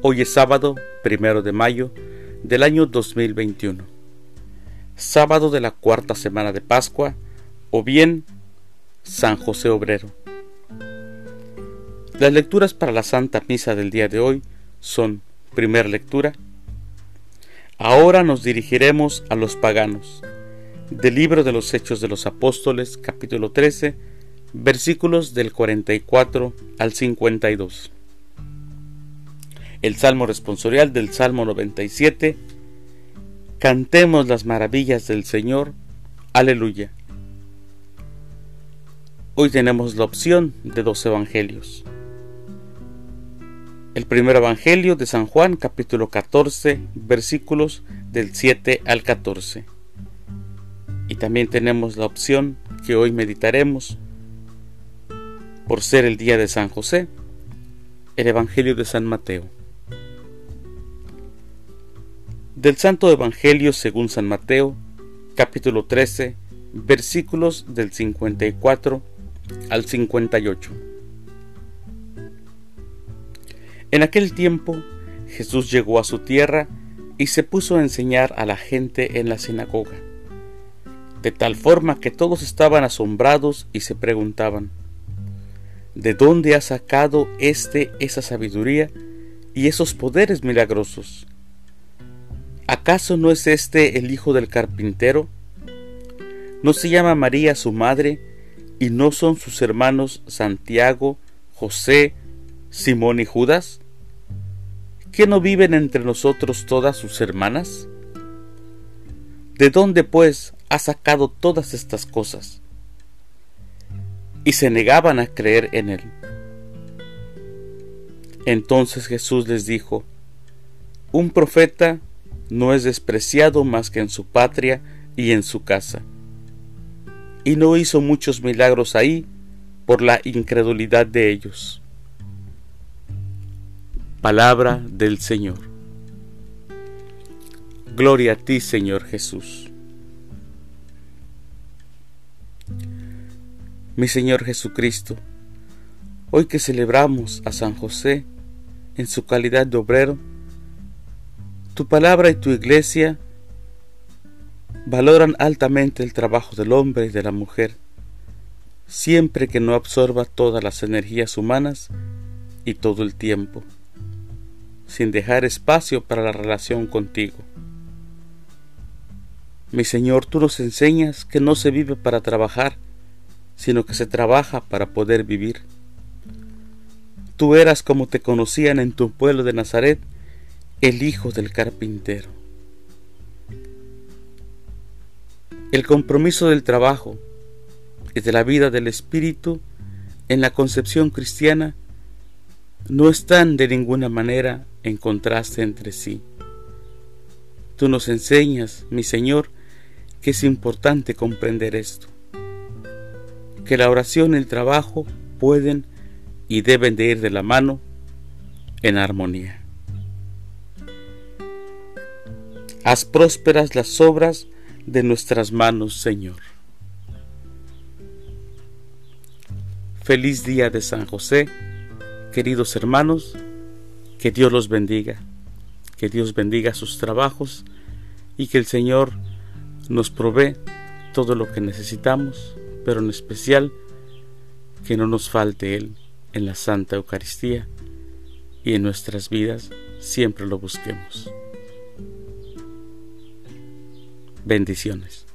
Hoy es sábado, primero de mayo del año 2021, sábado de la cuarta semana de Pascua, o bien San José Obrero. Las lecturas para la Santa Misa del día de hoy son, primera lectura, Ahora nos dirigiremos a los paganos, del libro de los Hechos de los Apóstoles, capítulo 13, versículos del 44 al 52. El Salmo responsorial del Salmo 97. Cantemos las maravillas del Señor. Aleluya. Hoy tenemos la opción de dos evangelios. El primer evangelio de San Juan, capítulo 14, versículos del 7 al 14. Y también tenemos la opción que hoy meditaremos por ser el día de San José, el Evangelio de San Mateo. Del Santo Evangelio según San Mateo, capítulo 13, versículos del 54 al 58. En aquel tiempo Jesús llegó a su tierra y se puso a enseñar a la gente en la sinagoga, de tal forma que todos estaban asombrados y se preguntaban, ¿de dónde ha sacado éste esa sabiduría y esos poderes milagrosos? ¿Acaso no es este el hijo del carpintero? ¿No se llama María su madre? ¿Y no son sus hermanos Santiago, José, Simón y Judas? ¿Qué no viven entre nosotros todas sus hermanas? ¿De dónde, pues, ha sacado todas estas cosas? Y se negaban a creer en él. Entonces Jesús les dijo, un profeta no es despreciado más que en su patria y en su casa. Y no hizo muchos milagros ahí por la incredulidad de ellos. Palabra del Señor. Gloria a ti, Señor Jesús. Mi Señor Jesucristo, hoy que celebramos a San José en su calidad de obrero, tu palabra y tu iglesia valoran altamente el trabajo del hombre y de la mujer, siempre que no absorba todas las energías humanas y todo el tiempo, sin dejar espacio para la relación contigo. Mi Señor, tú nos enseñas que no se vive para trabajar, sino que se trabaja para poder vivir. Tú eras como te conocían en tu pueblo de Nazaret, el hijo del carpintero. El compromiso del trabajo y de la vida del espíritu en la concepción cristiana no están de ninguna manera en contraste entre sí. Tú nos enseñas, mi Señor, que es importante comprender esto, que la oración y el trabajo pueden y deben de ir de la mano en armonía. Haz prósperas las obras de nuestras manos, Señor. Feliz día de San José, queridos hermanos, que Dios los bendiga, que Dios bendiga sus trabajos y que el Señor nos provee todo lo que necesitamos, pero en especial que no nos falte Él en la Santa Eucaristía y en nuestras vidas siempre lo busquemos. Bendiciones.